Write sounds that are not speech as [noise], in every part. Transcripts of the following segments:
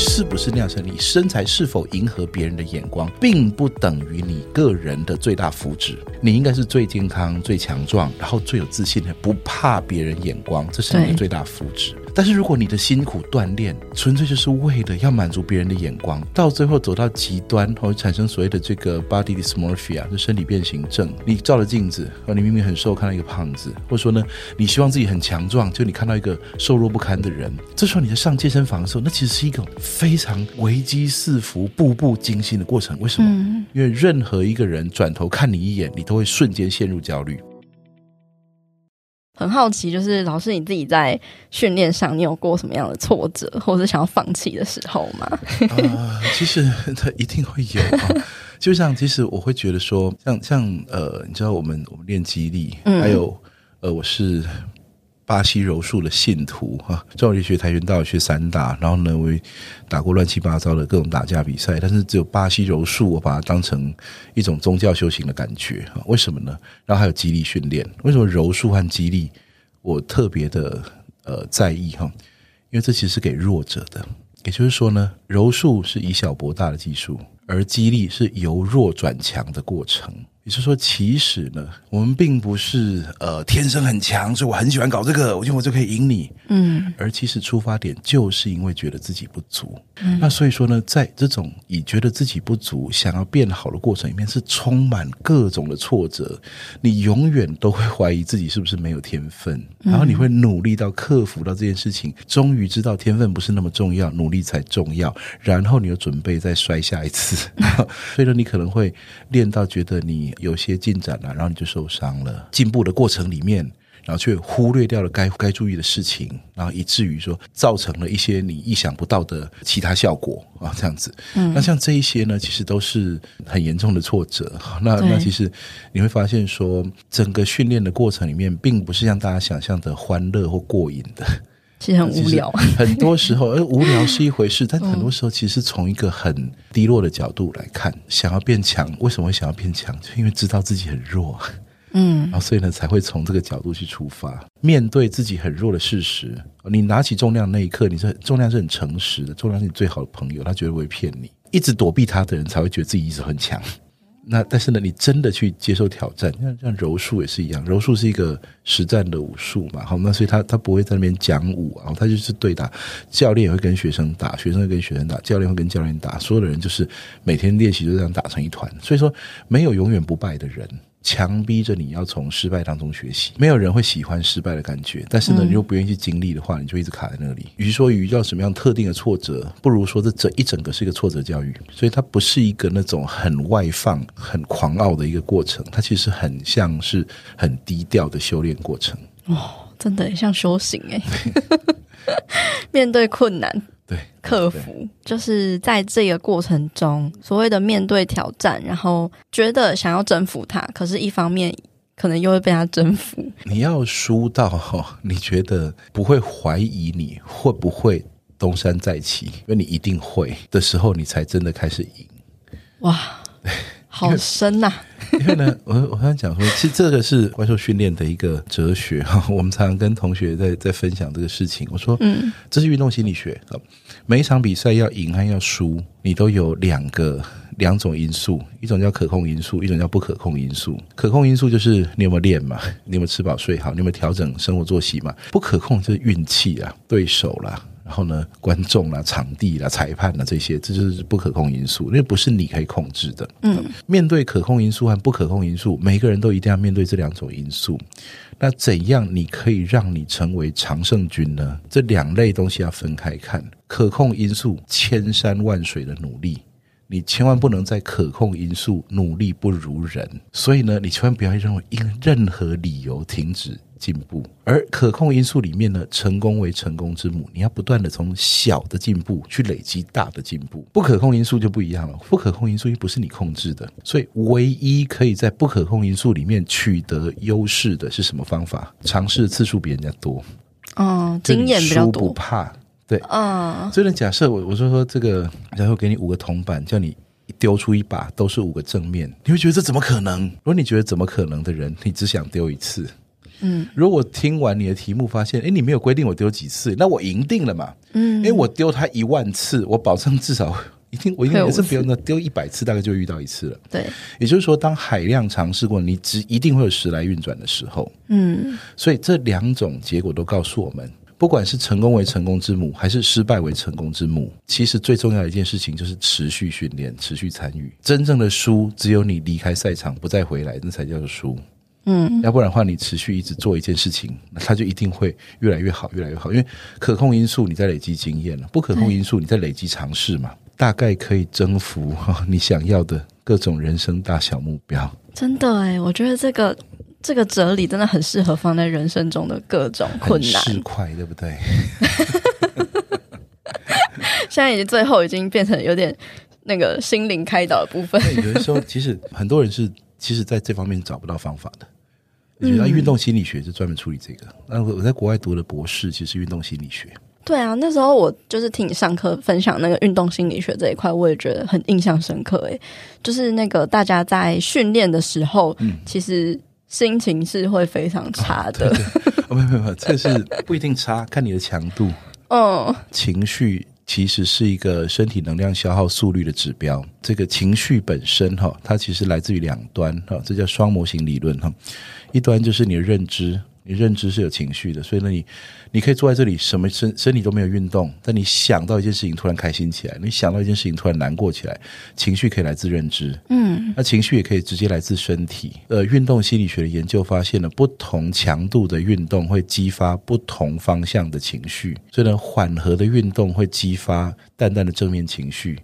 是不是那样身，你身材是否迎合别人的眼光，并不等于你个人的最大福祉。你应该是最健康、最强壮，然后最有自信的，不怕别人眼光，这是你的最大福祉。但是如果你的辛苦锻炼纯粹就是为了要满足别人的眼光，到最后走到极端，会产生所谓的这个 body dysmorphia，就身体变形症。你照了镜子，你明明很瘦，看到一个胖子，或者说呢，你希望自己很强壮，就你看到一个瘦弱不堪的人，这时候你在上健身房的时候，那其实是一个非常危机四伏、步步惊心的过程。为什么？因为任何一个人转头看你一眼，你都会瞬间陷入焦虑。很好奇，就是老师你自己在训练上，你有过什么样的挫折，或者是想要放弃的时候吗？啊、呃，[laughs] 其实他一定会有啊。[laughs] 就像其实我会觉得说，像像呃，你知道我们我们练肌力，嗯、还有呃，我是。巴西柔术的信徒哈，从小学跆拳道，学散打，然后呢，我也打过乱七八糟的各种打架比赛，但是只有巴西柔术，我把它当成一种宗教修行的感觉哈。为什么呢？然后还有肌力训练，为什么柔术和肌力我特别的呃在意哈？因为这其实是给弱者的，也就是说呢，柔术是以小博大的技术，而肌力是由弱转强的过程。也就是说，其实呢，我们并不是呃天生很强，所以我很喜欢搞这个，我觉得我就可以赢你。嗯，而其实出发点就是因为觉得自己不足。嗯，那所以说呢，在这种以觉得自己不足想要变好的过程里面，是充满各种的挫折。你永远都会怀疑自己是不是没有天分，然后你会努力到克服到这件事情，终于知道天分不是那么重要，努力才重要。然后你又准备再摔下一次，[laughs] 所以呢，你可能会练到觉得你。有些进展了，然后你就受伤了。进步的过程里面，然后却忽略掉了该该注意的事情，然后以至于说造成了一些你意想不到的其他效果啊，这样子。嗯，那像这一些呢，其实都是很严重的挫折。那那其实你会发现说，整个训练的过程里面，并不是像大家想象的欢乐或过瘾的。其实很无聊，很多时候，而无聊是一回事，[laughs] 但很多时候，其实从一个很低落的角度来看，想要变强，为什么会想要变强？就因为知道自己很弱，嗯，然后所以呢，才会从这个角度去出发，面对自己很弱的事实。你拿起重量那一刻，你是重量是很诚实的，重量是你最好的朋友，他绝对不会骗你。一直躲避他的人，才会觉得自己一直很强。那但是呢，你真的去接受挑战，像像柔术也是一样，柔术是一个实战的武术嘛，好，那所以他他不会在那边讲武啊，他就是对打，教练也会跟学生打，学生会跟学生打，教练会跟教练打，所有的人就是每天练习就这样打成一团，所以说没有永远不败的人。强逼着你要从失败当中学习，没有人会喜欢失败的感觉。但是呢，你又不愿意去经历的话，你就一直卡在那里。与其说遇到什么样特定的挫折，不如说这整一整个是一个挫折教育。所以它不是一个那种很外放、很狂傲的一个过程，它其实很像是很低调的修炼过程。哦，真的很像修行哎，[laughs] 面对困难。对，克服就是在这个过程中，所谓的面对挑战，然后觉得想要征服他，可是一方面可能又会被他征服。你要输到哈，你觉得不会怀疑你会不会东山再起，因为你一定会的时候，你才真的开始赢。哇，好深呐、啊！[laughs] 因为呢，我我刚才讲说，其实这个是怪兽训练的一个哲学哈。[laughs] 我们常常跟同学在在分享这个事情。我说，嗯，这是运动心理学。每一场比赛要赢还要输，你都有两个两种因素，一种叫可控因素，一种叫不可控因素。可控因素就是你有没有练嘛，你有没有吃饱睡好，你有没有调整生活作息嘛。不可控就是运气啊，对手啦。然后呢，观众啦、场地啦、裁判啦，这些，这就是不可控因素，那不是你可以控制的。嗯，面对可控因素和不可控因素，每个人都一定要面对这两种因素。那怎样你可以让你成为常胜军呢？这两类东西要分开看。可控因素，千山万水的努力，你千万不能在可控因素努力不如人。所以呢，你千万不要认为因任何理由停止。进步，而可控因素里面呢，成功为成功之母，你要不断的从小的进步去累积大的进步。不可控因素就不一样了，不可控因素又不是你控制的，所以唯一可以在不可控因素里面取得优势的是什么方法？尝试次数比人家多，哦，经验比较多，不怕，对，啊、哦，所以呢，假设我我说说这个，然后给你五个铜板，叫你丢出一把都是五个正面，你会觉得这怎么可能？如果你觉得怎么可能的人，你只想丢一次。嗯，如果听完你的题目发现，哎，你没有规定我丢几次，那我赢定了嘛。嗯，因为我丢他一万次，我保证至少一定我一定 [laughs] 也是不用的丢一百次，大概就遇到一次了。对，也就是说，当海量尝试过，你只一定会有时来运转的时候。嗯，所以这两种结果都告诉我们。不管是成功为成功之母，还是失败为成功之母，其实最重要的一件事情就是持续训练、持续参与。真正的输，只有你离开赛场不再回来，那才叫做输。嗯，要不然的话，你持续一直做一件事情，那它就一定会越来越好，越来越好。因为可控因素你在累积经验了，不可控因素你在累积尝试嘛，大概可以征服你想要的各种人生大小目标。真的哎，我觉得这个。这个哲理真的很适合放在人生中的各种困难，是快对不对？[laughs] 现在已经最后已经变成有点那个心灵开导的部分。有的时候，其实很多人是其实在这方面找不到方法的。你觉得运动心理学就专门处理这个。那、我、我在国外读的博士，其实运动心理学。对啊，那时候我就是听你上课分享那个运动心理学这一块，我也觉得很印象深刻。诶，就是那个大家在训练的时候，嗯，其实。心情是会非常差的，[laughs] 哦、对对哦，没有没有，这是不一定差，看你的强度。[laughs] 嗯，情绪其实是一个身体能量消耗速率的指标。这个情绪本身哈，它其实来自于两端哈，这叫双模型理论哈。一端就是你的认知。你认知是有情绪的，所以呢，你你可以坐在这里，什么身身体都没有运动，但你想到一件事情，突然开心起来；你想到一件事情，突然难过起来。情绪可以来自认知，嗯，那情绪也可以直接来自身体。呃，运动心理学的研究发现了，不同强度的运动会激发不同方向的情绪，所以呢，缓和的运动会激发淡淡的正面情绪，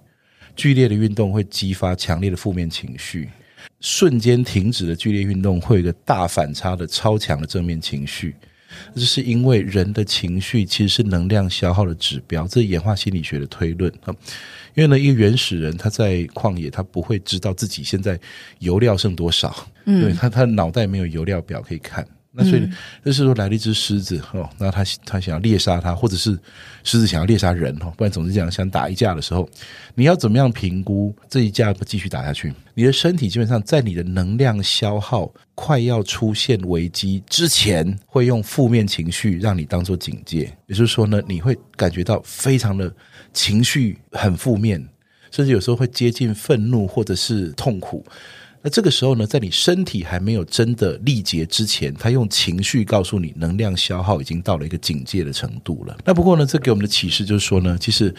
剧烈的运动会激发强烈的负面情绪。瞬间停止的剧烈运动会有一个大反差的超强的正面情绪，这是因为人的情绪其实是能量消耗的指标，这是演化心理学的推论啊。因为呢，一个原始人他在旷野，他不会知道自己现在油料剩多少，嗯，对他，他脑袋没有油料表可以看。那所以，就是说来了一只狮子哦，那他他想要猎杀它，或者是狮子想要猎杀人哦，不然总是讲想打一架的时候，你要怎么样评估这一架不继续打下去？你的身体基本上在你的能量消耗快要出现危机之前，会用负面情绪让你当做警戒，也就是说呢，你会感觉到非常的情绪很负面，甚至有时候会接近愤怒或者是痛苦。那这个时候呢，在你身体还没有真的力竭之前，他用情绪告诉你，能量消耗已经到了一个警戒的程度了。那不过呢，这给我们的启示就是说呢，其实，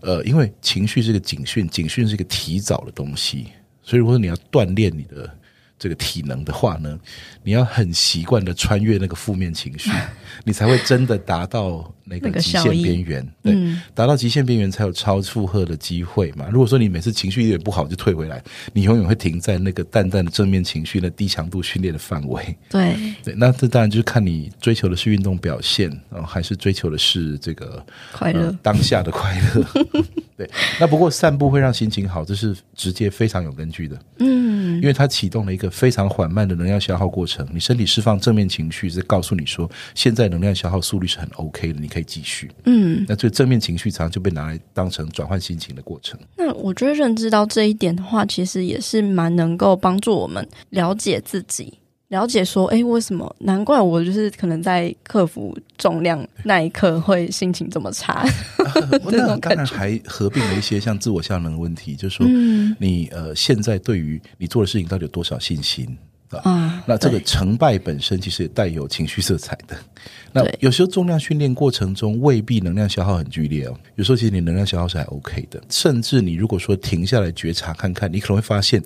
呃，因为情绪是个警讯，警讯是一个提早的东西，所以如果你要锻炼你的。这个体能的话呢，你要很习惯的穿越那个负面情绪，[laughs] 你才会真的达到那个极限边缘。对，达到极限边缘才有超负荷的机会嘛。如果说你每次情绪有点不好就退回来，你永远会停在那个淡淡的正面情绪的低强度训练的范围。对 [laughs] 对，那这当然就是看你追求的是运动表现，还是追求的是这个快乐、呃、当下的快乐。[laughs] 对，那不过散步会让心情好，这是直接非常有根据的。嗯，因为它启动了一个非常缓慢的能量消耗过程，你身体释放正面情绪，是告诉你说现在能量消耗速率是很 OK 的，你可以继续。嗯，那这个正面情绪常常就被拿来当成转换心情的过程。那我觉得认知到这一点的话，其实也是蛮能够帮助我们了解自己。了解说，哎，为什么？难怪我就是可能在克服重量那一刻会心情这么差。啊、那当然还合并了一些像自我效能的问题，就是说，你呃现在对于你做的事情到底有多少信心啊？啊那这个成败本身其实也带有情绪色彩的。那有时候重量训练过程中未必能量消耗很剧烈哦，有时候其实你能量消耗是还 OK 的。甚至你如果说停下来觉察看看，你可能会发现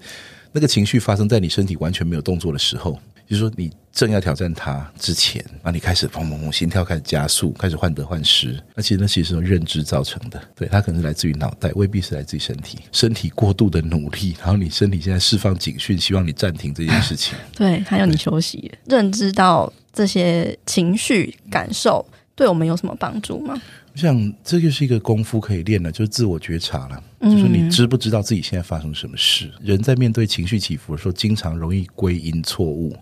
那个情绪发生在你身体完全没有动作的时候。就是说，你正要挑战它之前，那你开始砰砰砰，心跳开始加速，开始患得患失。那其实那其实是认知造成的，对，它可能是来自于脑袋，未必是来自于身体。身体过度的努力，然后你身体现在释放警讯，希望你暂停这件事情。[laughs] 对，还有你休息。认知到这些情绪感受，对我们有什么帮助吗？我想这就是一个功夫可以练的，就是自我觉察了。就是说你知不知道自己现在发生什么事？人在面对情绪起伏的时候，经常容易归因错误。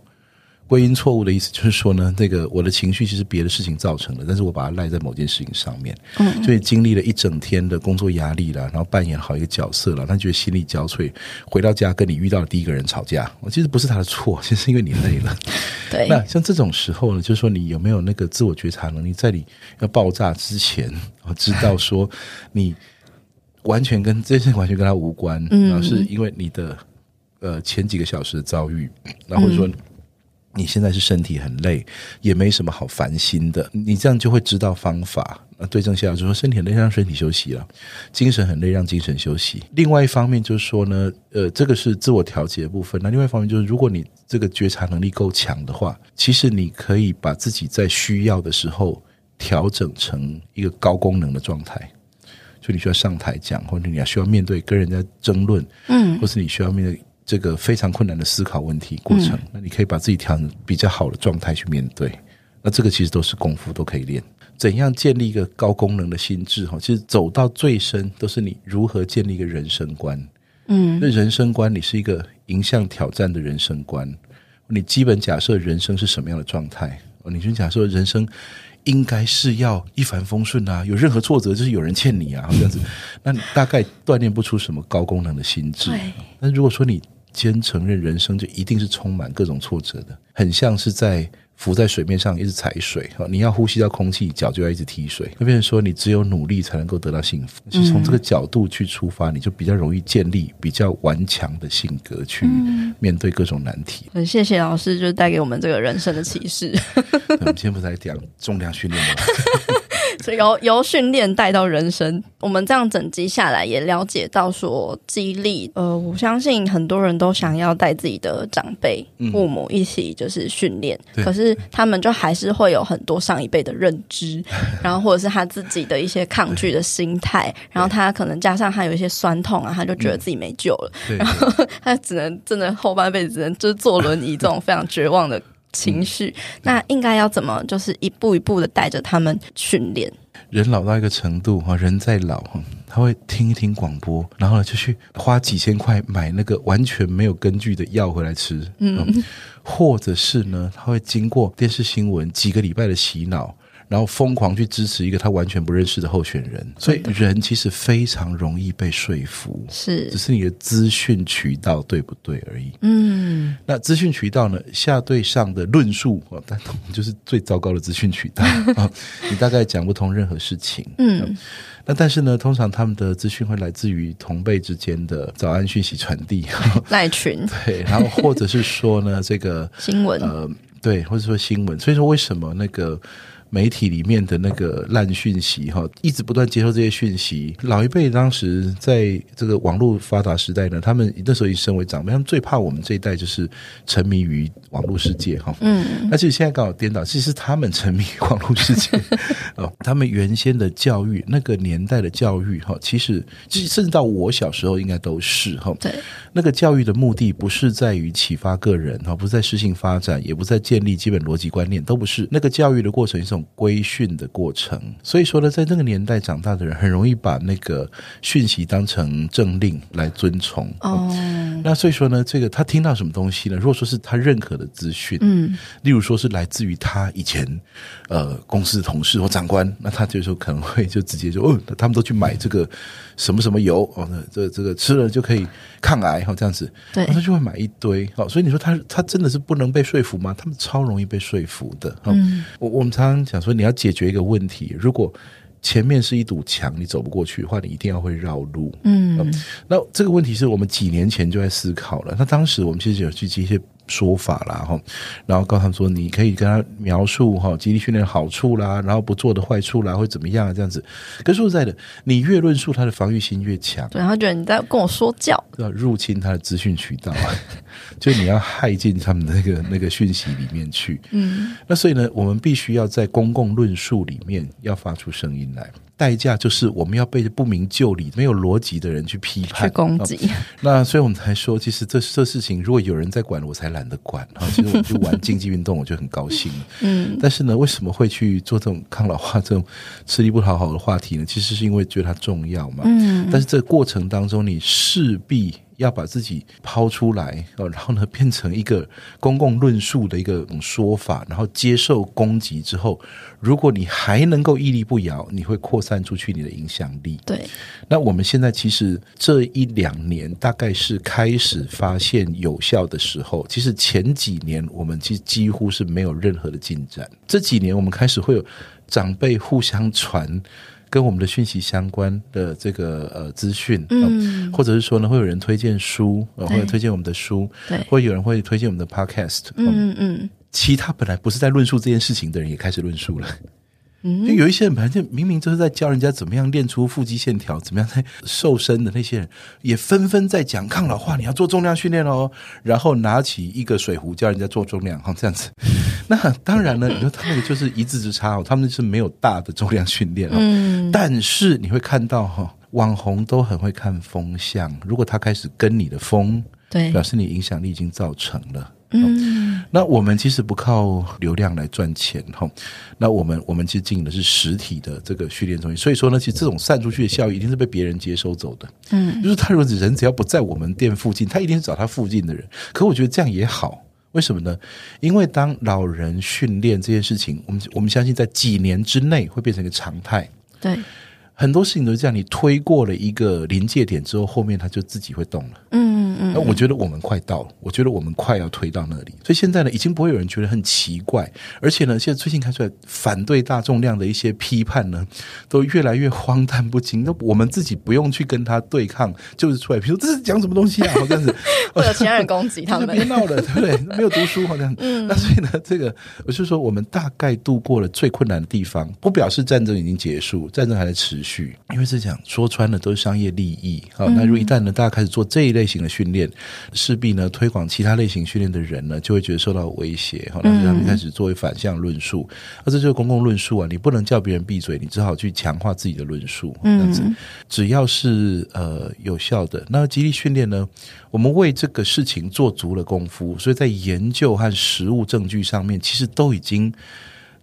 归因错误的意思就是说呢，这个我的情绪其实别的事情造成的，但是我把它赖在某件事情上面。嗯，所以经历了一整天的工作压力了，然后扮演好一个角色了，他觉得心力交瘁，回到家跟你遇到的第一个人吵架，我其实不是他的错，其实是因为你累了。[laughs] 对，那像这种时候呢，就是说你有没有那个自我觉察能力，在你要爆炸之前，我知道说你完全跟这件事完全跟他无关，嗯，然后是因为你的呃前几个小时的遭遇，然后说。你现在是身体很累，也没什么好烦心的。你这样就会知道方法。那对症下药，就说身体很累，让身体休息了；精神很累，让精神休息。另外一方面就是说呢，呃，这个是自我调节的部分。那另外一方面就是，如果你这个觉察能力够强的话，其实你可以把自己在需要的时候调整成一个高功能的状态。就你需要上台讲，或者你要需要面对跟人家争论，嗯，或是你需要面对。这个非常困难的思考问题过程，那你可以把自己调成比较好的状态去面对。那这个其实都是功夫，都可以练。怎样建立一个高功能的心智？哈，其实走到最深，都是你如何建立一个人生观。嗯，那人生观，你是一个迎向挑战的人生观。你基本假设人生是什么样的状态？哦，你就假设人生应该是要一帆风顺啊，有任何挫折就是有人欠你啊，这样子。那你大概锻炼不出什么高功能的心智。那如果说你先承认人生就一定是充满各种挫折的，很像是在浮在水面上一直踩水，你要呼吸到空气，脚就要一直踢水。那变成说你只有努力才能够得到幸福，是从这个角度去出发，你就比较容易建立比较顽强的性格去面对各种难题。很谢谢老师，就是带给我们这个人生的启示。我们今天不是来讲重量训练吗？[laughs] 所以由由训练带到人生，我们这样整集下来也了解到说激励。呃，我相信很多人都想要带自己的长辈、父母一起就是训练，嗯、可是他们就还是会有很多上一辈的认知，[laughs] 然后或者是他自己的一些抗拒的心态，然后他可能加上他有一些酸痛啊，他就觉得自己没救了，[laughs] 然后他只能真的后半辈子只能就是坐轮椅这种非常绝望的。情绪，那应该要怎么？就是一步一步的带着他们训练。人老到一个程度哈，人在老哈，他会听一听广播，然后呢就去花几千块买那个完全没有根据的药回来吃，嗯，或者是呢，他会经过电视新闻几个礼拜的洗脑。然后疯狂去支持一个他完全不认识的候选人，所以人其实非常容易被说服，是，只是你的资讯渠道对不对而已。嗯，那资讯渠道呢，下对上的论述啊，但就是最糟糕的资讯渠道啊，[laughs] 你大概讲不通任何事情。嗯，那但是呢，通常他们的资讯会来自于同辈之间的早安讯息传递，赖群。[laughs] 对，然后或者是说呢，这个新闻。呃，对，或者说新闻，所以说为什么那个。媒体里面的那个烂讯息哈，一直不断接受这些讯息。老一辈当时在这个网络发达时代呢，他们那时候已身为长辈，他们最怕我们这一代就是沉迷于网络世界哈。嗯，那其实现在刚好颠倒，其实是他们沉迷于网络世界 [laughs] 哦。他们原先的教育，那个年代的教育哈，其实其实甚至到我小时候应该都是哈。对，那个教育的目的不是在于启发个人哈，不是在适性发展，也不是在建立基本逻辑观念，都不是。那个教育的过程是一种。规训的过程，所以说呢，在那个年代长大的人很容易把那个讯息当成政令来遵从。哦、嗯，那所以说呢，这个他听到什么东西呢？如果说是他认可的资讯，嗯，例如说是来自于他以前呃公司的同事或长官，那他就说可能会就直接就哦，他们都去买这个什么什么油哦，那这这个吃了就可以抗癌哈，这样子，对，他就会买一堆。哦，所以你说他他真的是不能被说服吗？他们超容易被说服的。嗯，我我们常常讲说。你要解决一个问题，如果前面是一堵墙，你走不过去的话，你一定要会绕路。嗯，那这个问题是我们几年前就在思考了。那当时我们其实有去接一些。说法啦哈，然后告诉他说，你可以跟他描述哈，激励训练的好处啦，然后不做的坏处啦，会怎么样啊？这样子。可是说实在的，你越论述，他的防御心越强。对，他觉得你在跟我说教，要入侵他的资讯渠道啊，[laughs] 就你要害进他们的那个那个讯息里面去。嗯，那所以呢，我们必须要在公共论述里面要发出声音来。代价就是我们要被不明就里、没有逻辑的人去批判、去攻击。那所以我们才说，其实这这事情如果有人在管，我才懒得管啊。[laughs] 其实我就玩竞技运动，我就很高兴。嗯，但是呢，为什么会去做这种抗老化、这种吃力不讨好的话题呢？其实是因为觉得它重要嘛。嗯，但是这个过程当中，你势必要把自己抛出来哦，然后呢变成一个公共论述的一个说法，然后接受攻击之后，如果你还能够屹立不摇，你会扩散出去你的影响力。对，那我们现在其实这一两年大概是开始发现有效的时候，其实前几年我们其实几乎是没有任何的进展。这几年我们开始会有长辈互相传。跟我们的讯息相关的这个呃资讯，嗯，或者是说呢，会有人推荐书，呃，或者推荐我们的书，对，会有人会推荐我们的 podcast，嗯嗯，其他本来不是在论述这件事情的人也开始论述了。嗯，就有一些人本来就明明就是在教人家怎么样练出腹肌线条，怎么样在瘦身的那些人，也纷纷在讲抗老化，你要做重量训练哦，[laughs] 然后拿起一个水壶教人家做重量，哈，这样子。[laughs] 那当然了，你说他们就是一字之差哦，他们是没有大的重量训练哦。嗯，但是你会看到哈，网红都很会看风向，如果他开始跟你的风，对，表示你影响力已经造成了。嗯，那我们其实不靠流量来赚钱哈。那我们我们其实经营的是实体的这个训练中心，所以说呢，其实这种散出去的效益一定是被别人接收走的。嗯，就是他如果人只要不在我们店附近，他一定是找他附近的人。可我觉得这样也好，为什么呢？因为当老人训练这件事情，我们我们相信在几年之内会变成一个常态。对。很多事情都是这样，你推过了一个临界点之后，后面它就自己会动了。嗯嗯。那我觉得我们快到了，我觉得我们快要推到那里，所以现在呢，已经不会有人觉得很奇怪。而且呢，现在最近看出来反对大重量的一些批判呢，都越来越荒诞不经。那我们自己不用去跟他对抗，就是出来，比如说这是讲什么东西啊？好像是 [laughs] 会有其他人攻击他们，别闹了，对不对？没有读书好像。嗯。[laughs] 那所以呢，这个我就说，我们大概度过了最困难的地方，不表示战争已经结束，战争还在持续。因为是讲说穿了都是商业利益，好，那如果一旦呢大家开始做这一类型的训练，势必呢推广其他类型训练的人呢就会觉得受到威胁，好，那他们开始作为反向论述，那这就是公共论述啊，你不能叫别人闭嘴，你只好去强化自己的论述，这样子，只要是呃有效的，那肌力训练呢，我们为这个事情做足了功夫，所以在研究和实物证据上面，其实都已经。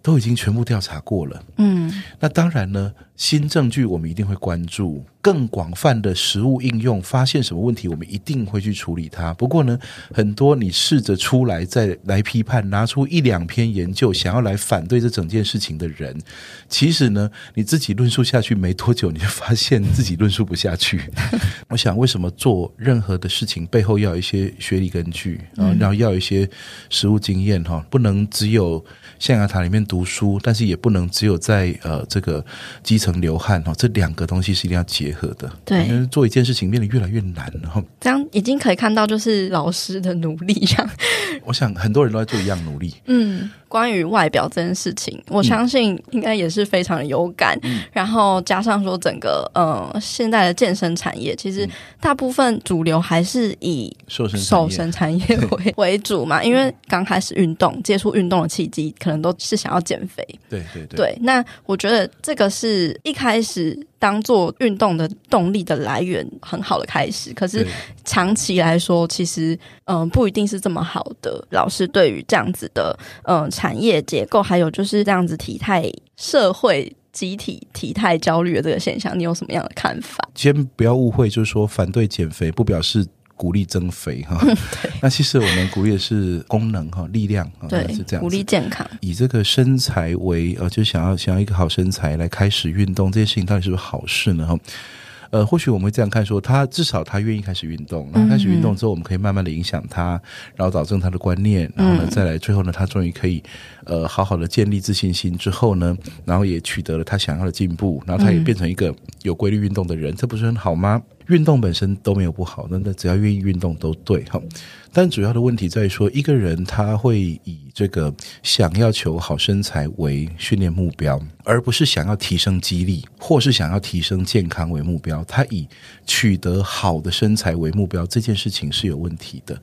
都已经全部调查过了，嗯，那当然呢，新证据我们一定会关注，更广泛的实物应用，发现什么问题，我们一定会去处理它。不过呢，很多你试着出来再来批判，拿出一两篇研究，想要来反对这整件事情的人，其实呢，你自己论述下去没多久，你就发现自己论述不下去。[laughs] 我想，为什么做任何的事情背后要有一些学理根据，然后要有一些实物经验哈，不能只有象牙塔里面读书，但是也不能只有在呃这个基层流汗哦，这两个东西是一定要结合的。对，因为做一件事情变得越来越难然后。这样已经可以看到，就是老师的努力这样。[laughs] 我想很多人都在做一样努力。嗯。关于外表这件事情，我相信应该也是非常的有感。嗯、然后加上说，整个呃现在的健身产业，其实大部分主流还是以瘦身瘦身产业为 [laughs] 为主嘛。因为刚开始运动、接触运动的契机，可能都是想要减肥。对对对。对，那我觉得这个是一开始。当做运动的动力的来源，很好的开始。可是长期来说，其实嗯、呃，不一定是这么好的。老师对于这样子的嗯、呃、产业结构，还有就是这样子体态社会集体体态焦虑的这个现象，你有什么样的看法？先不要误会，就是说反对减肥不表示。鼓励增肥哈，[laughs] 那其实我们鼓励的是功能哈，力量啊，对，是这样。鼓励健康，以这个身材为呃，就想要想要一个好身材来开始运动，这件事情到底是不是好事呢？哈。呃，或许我们会这样看说，说他至少他愿意开始运动，然后开始运动之后，我们可以慢慢的影响他，然后导正他的观念，然后呢，再来最后呢，他终于可以呃好好的建立自信心之后呢，然后也取得了他想要的进步，然后他也变成一个有规律运动的人，这不是很好吗？运动本身都没有不好，那那只要愿意运动都对哈。但主要的问题在于说，一个人他会以这个想要求好身材为训练目标，而不是想要提升肌力或是想要提升健康为目标。他以取得好的身材为目标，这件事情是有问题的。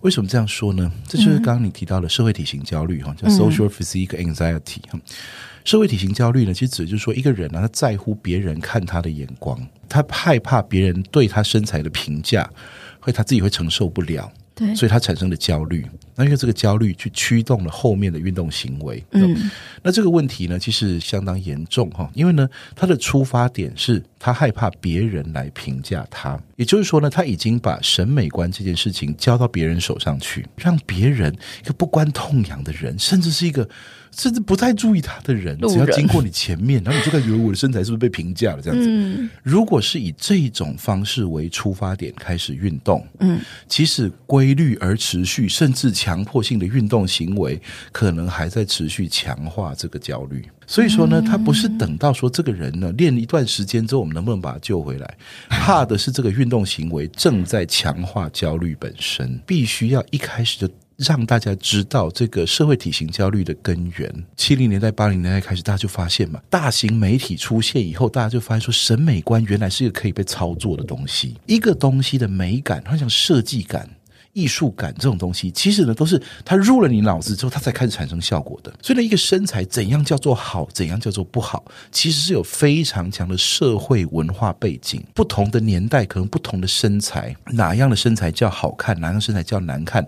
为什么这样说呢？这就是刚刚你提到的社会体型焦虑哈，叫 social physique anxiety。社会体型焦虑呢，其实指的就是说一个人呢，他在乎别人看他的眼光，他害怕别人对他身材的评价，会他自己会承受不了。对，所以他产生了焦虑，那因为这个焦虑去驱动了后面的运动行为。嗯，那这个问题呢，其实相当严重哈，因为呢，他的出发点是他害怕别人来评价他。也就是说呢，他已经把审美观这件事情交到别人手上去，让别人一个不关痛痒的人，甚至是一个。甚至不太注意他的人，只要经过你前面，然后你就开始以为我的身材是不是被评价了？这样子，嗯，如果是以这种方式为出发点开始运动，嗯，其实规律而持续，甚至强迫性的运动行为，可能还在持续强化这个焦虑。所以说呢，他不是等到说这个人呢练一段时间之后，我们能不能把他救回来？[laughs] 怕的是这个运动行为正在强化焦虑本身，必须要一开始就。让大家知道这个社会体型焦虑的根源。七零年代、八零年代开始，大家就发现嘛，大型媒体出现以后，大家就发现说，审美观原来是一个可以被操作的东西。一个东西的美感，好像设计感、艺术感这种东西，其实呢，都是它入了你脑子之后，它才开始产生效果的。所以呢，一个身材怎样叫做好，怎样叫做不好，其实是有非常强的社会文化背景。不同的年代，可能不同的身材，哪样的身材叫好看，哪样身材叫难看。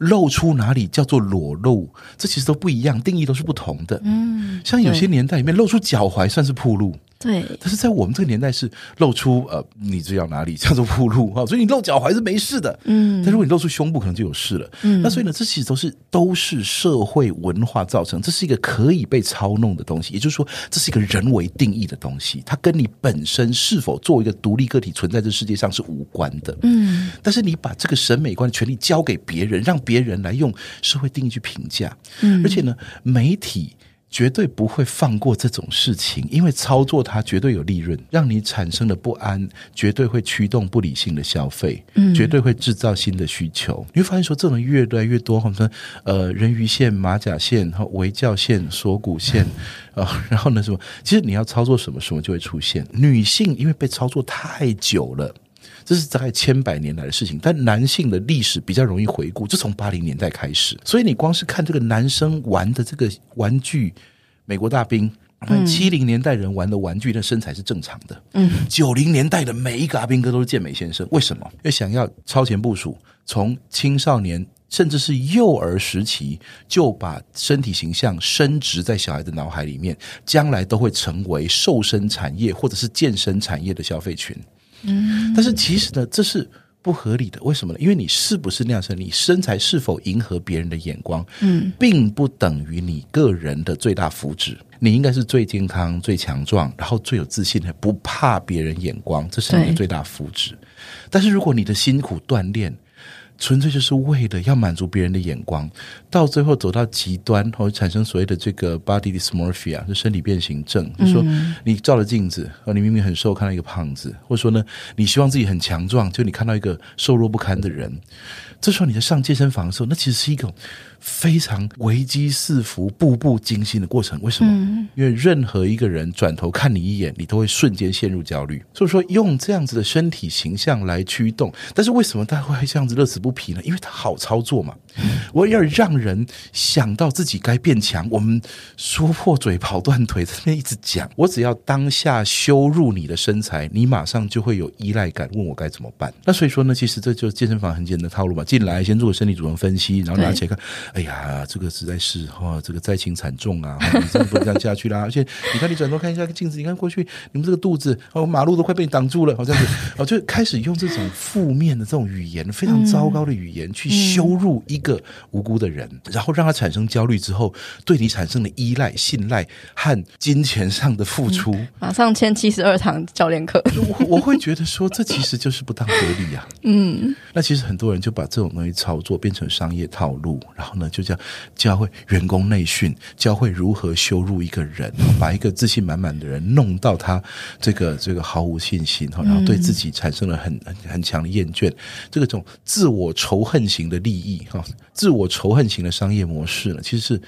露出哪里叫做裸露，这其实都不一样，定义都是不同的。嗯，像有些年代里面露出脚踝算是暴露。对，但是在我们这个年代是露出呃，你知道哪里 [laughs] 叫做暴露哈，所以你露脚踝是没事的，嗯，但如果你露出胸部，可能就有事了，嗯，那所以呢，这其实都是都是社会文化造成，这是一个可以被操弄的东西，也就是说，这是一个人为定义的东西，它跟你本身是否作为一个独立个体存在这世界上是无关的，嗯，但是你把这个审美观的权利交给别人，让别人来用社会定义去评价，嗯，而且呢，媒体。绝对不会放过这种事情，因为操作它绝对有利润，让你产生了不安，绝对会驱动不理性的消费，嗯，绝对会制造新的需求。你会发现说，这种越来越多，好像呃人鱼线、马甲线、和微教线、锁骨线啊、[laughs] 呃，然后呢什么？其实你要操作什么什么就会出现。女性因为被操作太久了。这是大概千百年来的事情，但男性的历史比较容易回顾，就从八零年代开始。所以你光是看这个男生玩的这个玩具，美国大兵，七零年代人玩的玩具，那身材是正常的。嗯，九零年代的每一个阿兵哥都是健美先生，为什么？因为想要超前部署，从青少年甚至是幼儿时期就把身体形象深植在小孩的脑海里面，将来都会成为瘦身产业或者是健身产业的消费群。嗯，但是其实呢，这是不合理的。为什么呢？因为你是不是那样身，你身材是否迎合别人的眼光，嗯，并不等于你个人的最大福祉。你应该是最健康、最强壮，然后最有自信的，不怕别人眼光，这是你的最大福祉。但是如果你的辛苦锻炼，纯粹就是为了要满足别人的眼光，到最后走到极端，会产生所谓的这个 body dysmorphia，就身体变形症。就是说，你照了镜子，你明明很瘦，看到一个胖子，或者说呢，你希望自己很强壮，就你看到一个瘦弱不堪的人。这时候你在上健身房的时候，那其实是一个非常危机四伏、步步惊心的过程。为什么？嗯、因为任何一个人转头看你一眼，你都会瞬间陷入焦虑。所以说，用这样子的身体形象来驱动，但是为什么大家会这样子乐此不皮呢？因为它好操作嘛。[laughs] 我要让人想到自己该变强，我们说破嘴跑断腿，在那边一直讲。我只要当下羞辱你的身材，你马上就会有依赖感，问我该怎么办。那所以说呢，其实这就是健身房很简单的套路嘛。进来先做身体组成分析，然后拿起来看，哎呀，这个实在是哈，这个灾情惨重啊，你真的不能这样下去啦。而且你看，你转头看一下镜子，你看过去你们这个肚子哦，马路都快被你挡住了，好像是 [laughs] 哦，就开始用这种负面的这种语言，非常糟糕的语言去羞辱一个无辜的人，然后让他产生焦虑之后，对你产生了依赖、信赖和金钱上的付出，马上签七十二堂教练课。[laughs] 我我会觉得说，这其实就是不当得利啊。[laughs] 嗯，那其实很多人就把这。这种东西操作变成商业套路，然后呢，就叫教会员工内训，教会如何羞辱一个人，[laughs] 把一个自信满满的人弄到他这个这个毫无信心，然后对自己产生了很很很强的厌倦，这个种自我仇恨型的利益哈，自我仇恨型的商业模式呢，其实是。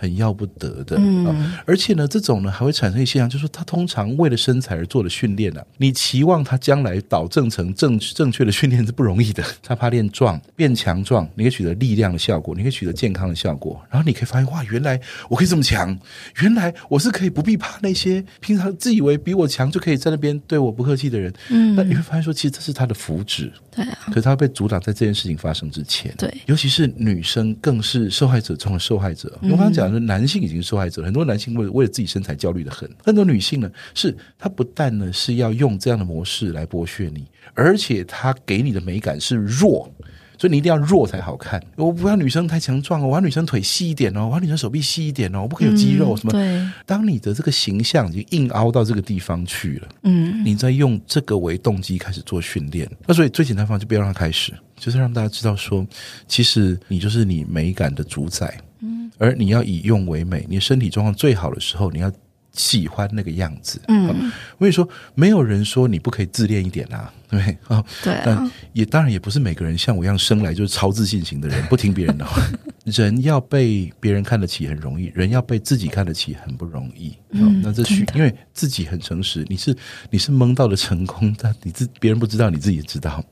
很要不得的，嗯，而且呢，这种呢还会产生一些现象，就是说他通常为了身材而做的训练呢，你期望他将来导正成正正确的训练是不容易的。[laughs] 他怕练壮变强壮，你可以取得力量的效果，你可以取得健康的效果，然后你可以发现哇，原来我可以这么强，原来我是可以不必怕那些平常自以为比我强就可以在那边对我不客气的人。嗯，那你会发现说，其实这是他的福祉，对啊，可是他被阻挡在这件事情发生之前。对，尤其是女生更是受害者中的受害者。我刚刚讲。讲说男性已经受害者，很多男性为为了自己身材焦虑的很，很多女性呢，是她不但呢是要用这样的模式来剥削你，而且她给你的美感是弱。所以你一定要弱才好看，我不要女生太强壮哦，我要女生腿细一点哦，我要女生手臂细一点哦，我不可以有肌肉什么。对，当你的这个形象已经硬凹到这个地方去了，嗯，你再用这个为动机开始做训练，那所以最简单方法就不要让它开始，就是让大家知道说，其实你就是你美感的主宰，嗯，而你要以用为美，你身体状况最好的时候，你要。喜欢那个样子，嗯，我跟你说，没有人说你不可以自恋一点啊，对 [laughs] 不对？啊，对啊，但也当然也不是每个人像我一样生来就是超自信型的人，不听别人的话。[laughs] 人要被别人看得起很容易，人要被自己看得起很不容易。嗯，那这需因为自己很诚实，你是你是蒙到了成功，但你自别人不知道，你自己知道。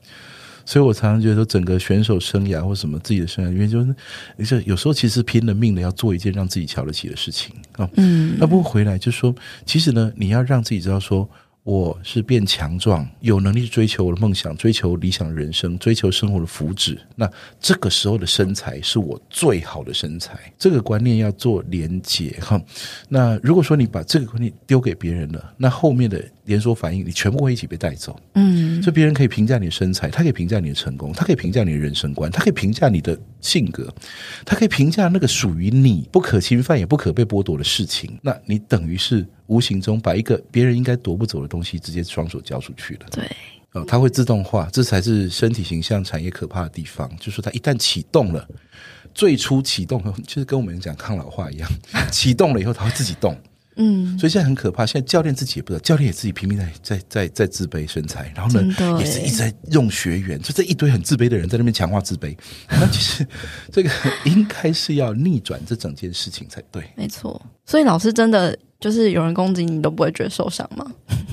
所以我常常觉得说，整个选手生涯或什么自己的生涯，因为就是，你说有时候其实拼了命的要做一件让自己瞧得起的事情啊。嗯，那不过回来就说，其实呢，你要让自己知道说。我是变强壮，有能力追求我的梦想，追求理想人生，追求生活的福祉。那这个时候的身材是我最好的身材。这个观念要做连结哈。那如果说你把这个观念丢给别人了，那后面的连锁反应，你全部会一起被带走。嗯，所以别人可以评价你的身材，他可以评价你的成功，他可以评价你的人生观，他可以评价你的性格，他可以评价那个属于你不可侵犯也不可被剥夺的事情。那你等于是。无形中把一个别人应该夺不走的东西，直接双手交出去了。对，哦，它会自动化，这才是身体形象产业可怕的地方。就是它一旦启动了，最初启动就是跟我们讲抗老化一样，启动了以后它会自己动。嗯，所以现在很可怕。现在教练自己也不知道，教练也自己拼命在在在在自卑身材，然后呢，也是一直在用学员，就这一堆很自卑的人在那边强化自卑。那其实这个应该是要逆转这整件事情才对。没错，所以老师真的就是有人攻击你，你都不会觉得受伤吗？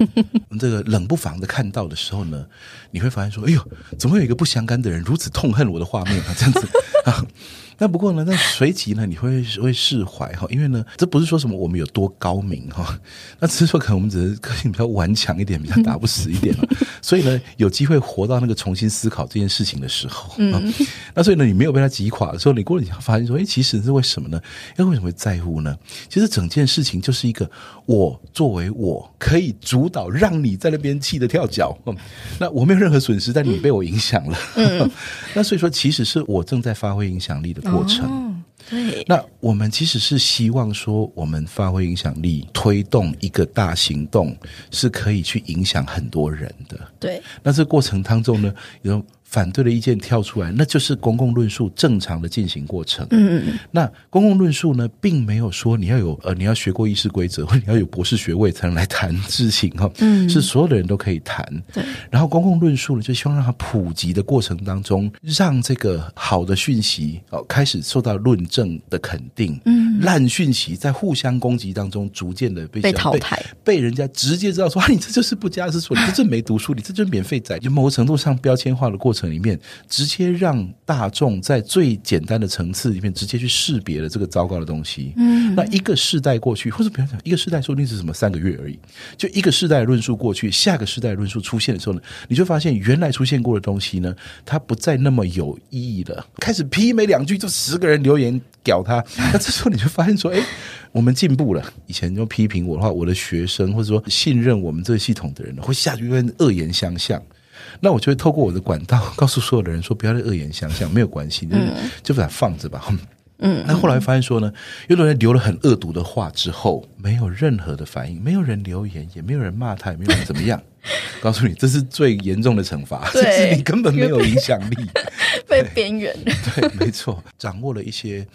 [laughs] 这个冷不防的看到的时候呢，你会发现说：“哎呦，怎么会有一个不相干的人如此痛恨我的画面啊？”这样子 [laughs] 啊。那不过呢，那随即呢，你会会释怀哈，因为呢，这不是说什么我们有多高明哈，那只是说可能我们只是个性比较顽强一点，比较打不死一点，[laughs] 所以呢，有机会活到那个重新思考这件事情的时候，嗯，那所以呢，你没有被他击垮的时候，你过了你会发现说，哎，其实是为什么呢？因为为什么会在乎呢？其实整件事情就是一个我作为我可以主导，让你在那边气得跳脚，嗯，那我没有任何损失，但你被我影响了，嗯，[laughs] 那所以说，其实是我正在发挥影响力的。过程，哦，对。那我们其实是希望说，我们发挥影响力，推动一个大行动，是可以去影响很多人的。对。那这过程当中呢，有。反对的意见跳出来，那就是公共论述正常的进行过程。嗯嗯。那公共论述呢，并没有说你要有呃，你要学过议事规则，或者你要有博士学位才能来谈事情哈。嗯。是所有的人都可以谈。对。然后公共论述呢，就希望让它普及的过程当中，让这个好的讯息哦开始受到论证的肯定。嗯。烂讯息在互相攻击当中，逐渐的被被淘汰，被人家直接知道说啊，你这就是不加思索，你这就没读书，你这就是免费仔。就某个程度上标签化的过程。里面直接让大众在最简单的层次里面直接去识别了这个糟糕的东西。嗯，那一个世代过去，或者不要讲一个世代，说不定是什么三个月而已。就一个世代的论述过去，下个世代的论述出现的时候呢，你就发现原来出现过的东西呢，它不再那么有意义了。开始批没两句就十个人留言屌他，那这时候你就发现说，[laughs] 哎，我们进步了。以前就批评我的话，我的学生或者说信任我们这个系统的人会下去跟恶言相向。那我就会透过我的管道 [laughs] 告诉所有的人说，不要再恶言相向，没有关系，就就把它放着吧。嗯，[laughs] 那后来发现说呢，有的人留了很恶毒的话之后，没有任何的反应，没有人留言，也没有人骂他，也没有人怎么样。[laughs] 告诉你，这是最严重的惩罚，就是你根本没有影响力，[laughs] 被边缘。对，没错，掌握了一些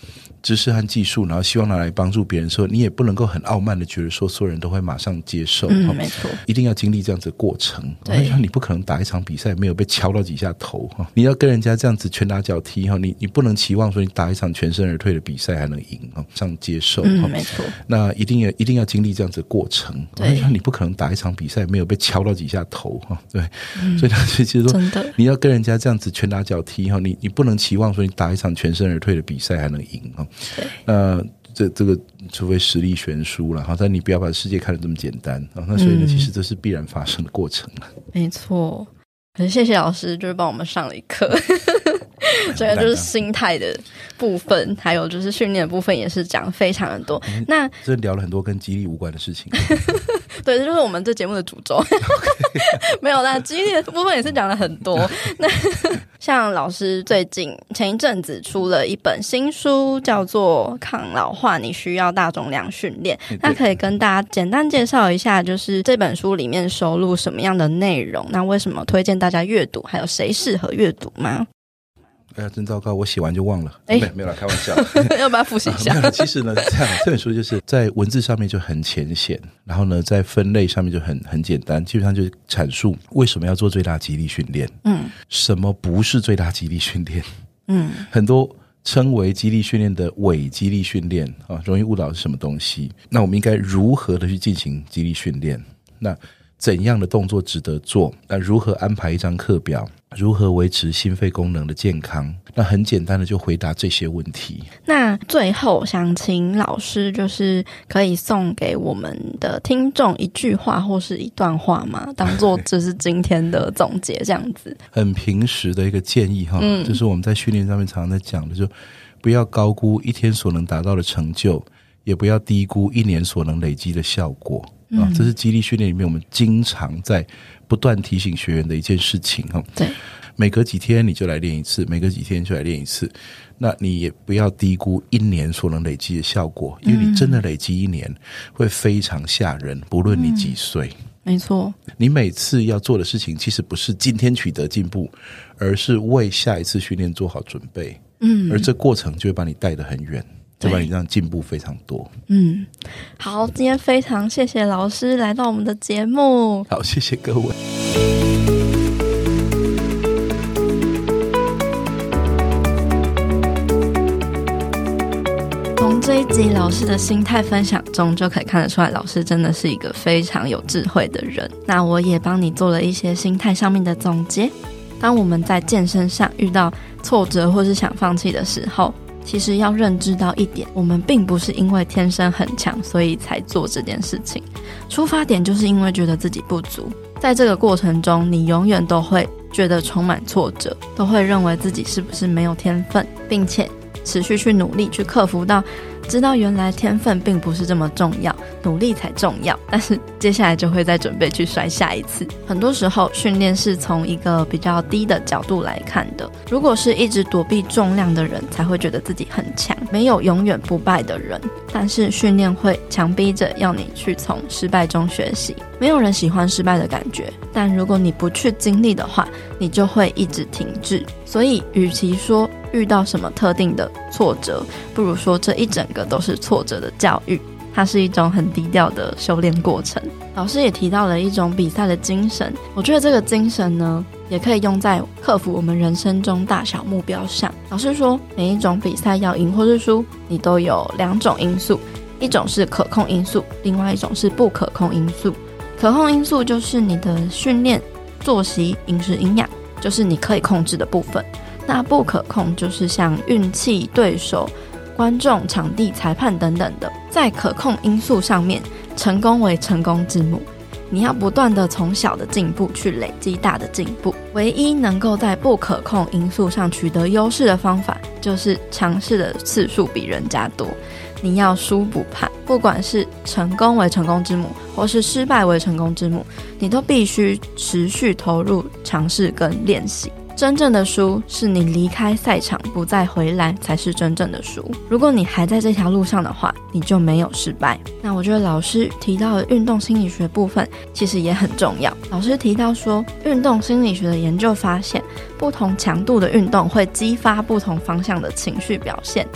知识和技术，然后希望拿来帮助别人的时候，你也不能够很傲慢的觉得说所有人都会马上接受。嗯，没错，一定要经历这样子的过程。对，你不可能打一场比赛没有被敲到几下头哈，你要跟人家这样子拳打脚踢哈，你你不能期望说你打一场全身而退的比赛还能赢啊，这样接受。嗯，没错，那一定要一定要经历这样子的过程。对，你不可能打一场比赛没有被敲到几下头哈，对，嗯、所以他其实说，你要跟人家这样子拳打脚踢哈，你你不能期望说你打一场全身而退的比赛还能赢哈。对，那这这个除非实力悬殊了哈，但你不要把世界看得这么简单啊。那所以呢，其实这是必然发生的过程。没错，很谢谢老师，就是帮我们上了一课。[laughs] 这个就是心态的部分，还有就是训练的部分，也是讲非常的多。嗯、那这聊了很多跟激励无关的事情。[laughs] 对，这就是我们这节目的主轴。[laughs] 没有啦，激烈的部分也是讲了很多。那像老师最近前一阵子出了一本新书，叫做《抗老化你需要大重量训练》。那可以跟大家简单介绍一下，就是这本书里面收录什么样的内容？那为什么推荐大家阅读？还有谁适合阅读吗？哎呀，真糟糕！我写完就忘了。哎，没有了，开玩笑。[laughs] 要不要复习一下？[laughs] 啊、其实呢，这样这本书就是在文字上面就很浅显，然后呢，在分类上面就很很简单，基本上就是阐述为什么要做最大肌力训练。嗯，什么不是最大肌力训练？嗯，[laughs] 很多称为肌力训练的伪肌力训练啊，容易误导是什么东西？那我们应该如何的去进行肌力训练？那怎样的动作值得做？那如何安排一张课表？如何维持心肺功能的健康？那很简单的就回答这些问题。那最后想请老师，就是可以送给我们的听众一句话或是一段话吗？[laughs] 当做这是今天的总结，这样子。很平时的一个建议哈，嗯，就是我们在训练上面常常在讲的，就不要高估一天所能达到的成就，也不要低估一年所能累积的效果。啊，这是激励训练里面我们经常在不断提醒学员的一件事情哈。对，每隔几天你就来练一次，每隔几天就来练一次。那你也不要低估一年所能累积的效果，因为你真的累积一年会非常吓人，不论你几岁。没错，你每次要做的事情其实不是今天取得进步，而是为下一次训练做好准备。嗯，而这过程就会把你带得很远。就把你这样进步非常多。嗯，好，今天非常谢谢老师来到我们的节目。好，谢谢各位。从这一集老师的心态分享中，就可以看得出来，老师真的是一个非常有智慧的人。那我也帮你做了一些心态上面的总结。当我们在健身上遇到挫折或是想放弃的时候，其实要认知到一点，我们并不是因为天生很强，所以才做这件事情。出发点就是因为觉得自己不足，在这个过程中，你永远都会觉得充满挫折，都会认为自己是不是没有天分，并且持续去努力去克服到。知道原来天分并不是这么重要，努力才重要。但是接下来就会再准备去摔下一次。很多时候训练是从一个比较低的角度来看的。如果是一直躲避重量的人，才会觉得自己很强。没有永远不败的人，但是训练会强逼着要你去从失败中学习。没有人喜欢失败的感觉，但如果你不去经历的话，你就会一直停滞。所以，与其说，遇到什么特定的挫折，不如说这一整个都是挫折的教育。它是一种很低调的修炼过程。老师也提到了一种比赛的精神，我觉得这个精神呢，也可以用在克服我们人生中大小目标上。老师说，每一种比赛要赢或是输，你都有两种因素，一种是可控因素，另外一种是不可控因素。可控因素就是你的训练、作息、饮食、营养，就是你可以控制的部分。那不可控就是像运气、对手、观众、场地、裁判等等的。在可控因素上面，成功为成功之母。你要不断的从小的进步去累积大的进步。唯一能够在不可控因素上取得优势的方法，就是尝试的次数比人家多。你要输不怕，不管是成功为成功之母，或是失败为成功之母，你都必须持续投入尝试跟练习。真正的输是你离开赛场不再回来，才是真正的输。如果你还在这条路上的话，你就没有失败。那我觉得老师提到的运动心理学部分其实也很重要。老师提到说，运动心理学的研究发现，不同强度的运动会激发不同方向的情绪表现。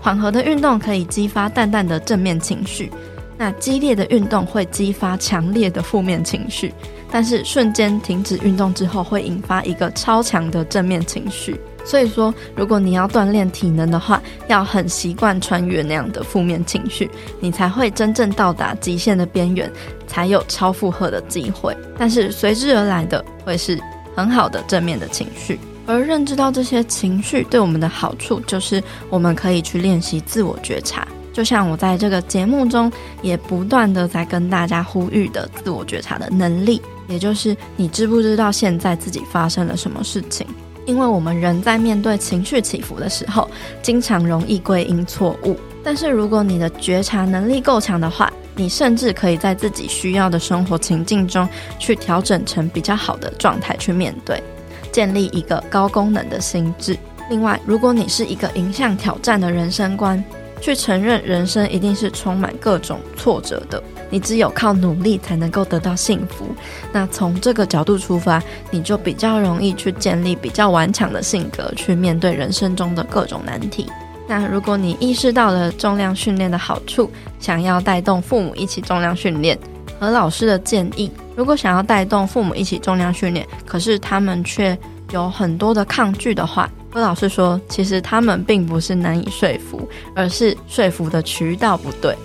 缓和的运动可以激发淡淡的正面情绪，那激烈的运动会激发强烈的负面情绪。但是瞬间停止运动之后，会引发一个超强的正面情绪。所以说，如果你要锻炼体能的话，要很习惯穿越那样的负面情绪，你才会真正到达极限的边缘，才有超负荷的机会。但是随之而来的会是很好的正面的情绪。而认知到这些情绪对我们的好处，就是我们可以去练习自我觉察。就像我在这个节目中也不断的在跟大家呼吁的自我觉察的能力。也就是你知不知道现在自己发生了什么事情？因为我们人在面对情绪起伏的时候，经常容易归因错误。但是如果你的觉察能力够强的话，你甚至可以在自己需要的生活情境中去调整成比较好的状态去面对，建立一个高功能的心智。另外，如果你是一个迎向挑战的人生观，去承认人生一定是充满各种挫折的，你只有靠努力才能够得到幸福。那从这个角度出发，你就比较容易去建立比较顽强的性格，去面对人生中的各种难题。那如果你意识到了重量训练的好处，想要带动父母一起重量训练，何老师的建议，如果想要带动父母一起重量训练，可是他们却有很多的抗拒的话，我老师说，其实他们并不是难以说服，而是说服的渠道不对。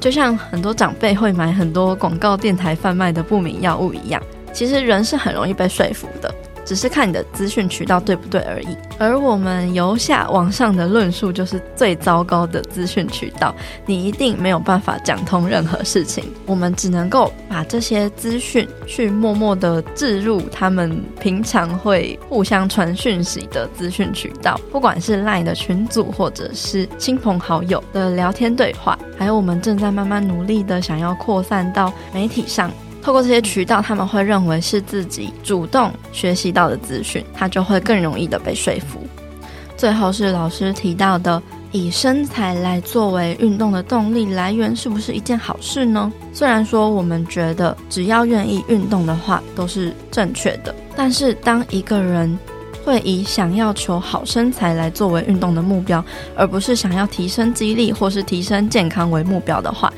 就像很多长辈会买很多广告电台贩卖的不明药物一样，其实人是很容易被说服的。只是看你的资讯渠道对不对而已，而我们由下往上的论述就是最糟糕的资讯渠道，你一定没有办法讲通任何事情。我们只能够把这些资讯去默默的置入他们平常会互相传讯息的资讯渠道，不管是 LINE 的群组，或者是亲朋好友的聊天对话，还有我们正在慢慢努力的想要扩散到媒体上。透过这些渠道，他们会认为是自己主动学习到的资讯，他就会更容易的被说服。最后是老师提到的，以身材来作为运动的动力来源，是不是一件好事呢？虽然说我们觉得只要愿意运动的话都是正确的，但是当一个人会以想要求好身材来作为运动的目标，而不是想要提升肌力或是提升健康为目标的话，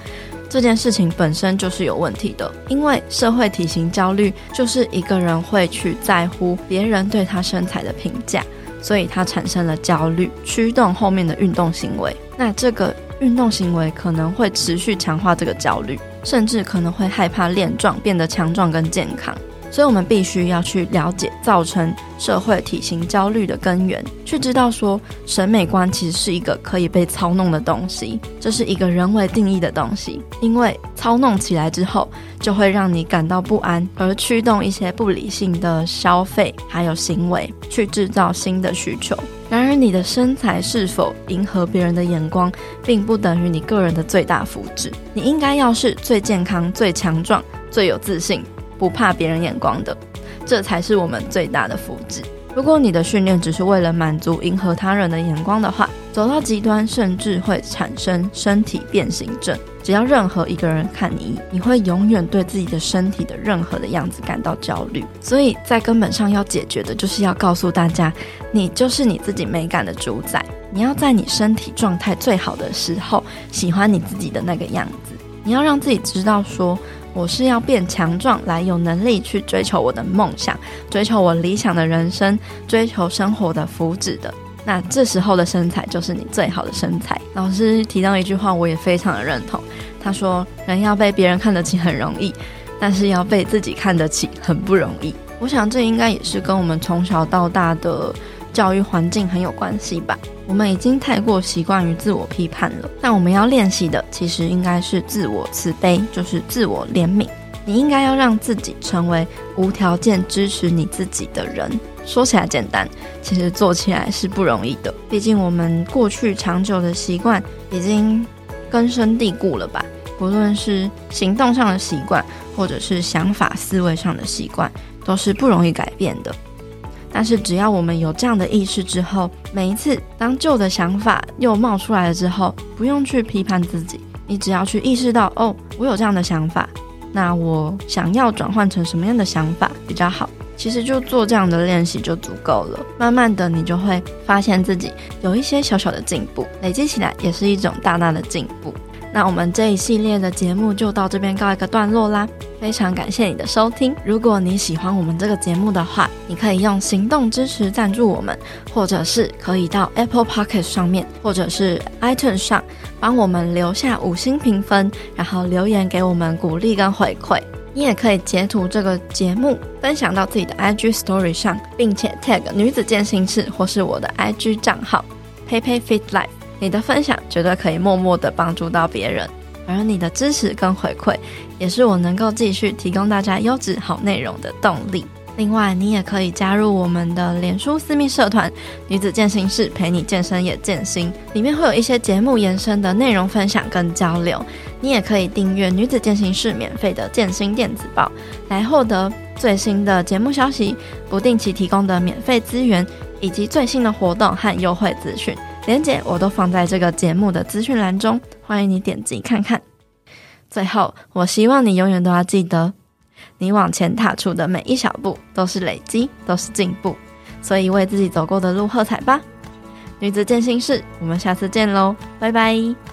这件事情本身就是有问题的，因为社会体型焦虑就是一个人会去在乎别人对他身材的评价，所以他产生了焦虑，驱动后面的运动行为。那这个运动行为可能会持续强化这个焦虑，甚至可能会害怕练壮，变得强壮跟健康。所以，我们必须要去了解造成社会体型焦虑的根源，去知道说，审美观其实是一个可以被操弄的东西，这是一个人为定义的东西。因为操弄起来之后，就会让你感到不安，而驱动一些不理性的消费还有行为，去制造新的需求。然而，你的身材是否迎合别人的眼光，并不等于你个人的最大福祉。你应该要是最健康、最强壮、最有自信。不怕别人眼光的，这才是我们最大的福祉。如果你的训练只是为了满足迎合他人的眼光的话，走到极端，甚至会产生身体变形症。只要任何一个人看你，你会永远对自己的身体的任何的样子感到焦虑。所以在根本上要解决的，就是要告诉大家，你就是你自己美感的主宰。你要在你身体状态最好的时候，喜欢你自己的那个样子。你要让自己知道说。我是要变强壮，来有能力去追求我的梦想，追求我理想的人生，追求生活的福祉的。那这时候的身材就是你最好的身材。老师提到一句话，我也非常的认同。他说：“人要被别人看得起很容易，但是要被自己看得起很不容易。”我想这应该也是跟我们从小到大的。教育环境很有关系吧？我们已经太过习惯于自我批判了。但我们要练习的，其实应该是自我慈悲，就是自我怜悯。你应该要让自己成为无条件支持你自己的人。说起来简单，其实做起来是不容易的。毕竟我们过去长久的习惯已经根深蒂固了吧？不论是行动上的习惯，或者是想法思维上的习惯，都是不容易改变的。但是，只要我们有这样的意识之后，每一次当旧的想法又冒出来了之后，不用去批判自己，你只要去意识到，哦，我有这样的想法，那我想要转换成什么样的想法比较好？其实就做这样的练习就足够了。慢慢的，你就会发现自己有一些小小的进步，累积起来也是一种大大的进步。那我们这一系列的节目就到这边告一个段落啦，非常感谢你的收听。如果你喜欢我们这个节目的话，你可以用行动支持赞助我们，或者是可以到 Apple Podcast 上面，或者是 iTunes 上帮我们留下五星评分，然后留言给我们鼓励跟回馈。你也可以截图这个节目分享到自己的 IG Story 上，并且 tag 女子健身室或是我的 IG 账号 PeiPeiFit Life。你的分享绝对可以默默的帮助到别人，而你的支持跟回馈，也是我能够继续提供大家优质好内容的动力。另外，你也可以加入我们的脸书私密社团“女子健身室”，陪你健身也健心。里面会有一些节目延伸的内容分享跟交流。你也可以订阅“女子健身室”免费的健心电子报，来获得最新的节目消息、不定期提供的免费资源以及最新的活动和优惠资讯。连接我都放在这个节目的资讯栏中，欢迎你点击看看。最后，我希望你永远都要记得。你往前踏出的每一小步都是累积，都是进步，所以为自己走过的路喝彩吧！女子健心室，我们下次见喽，拜拜。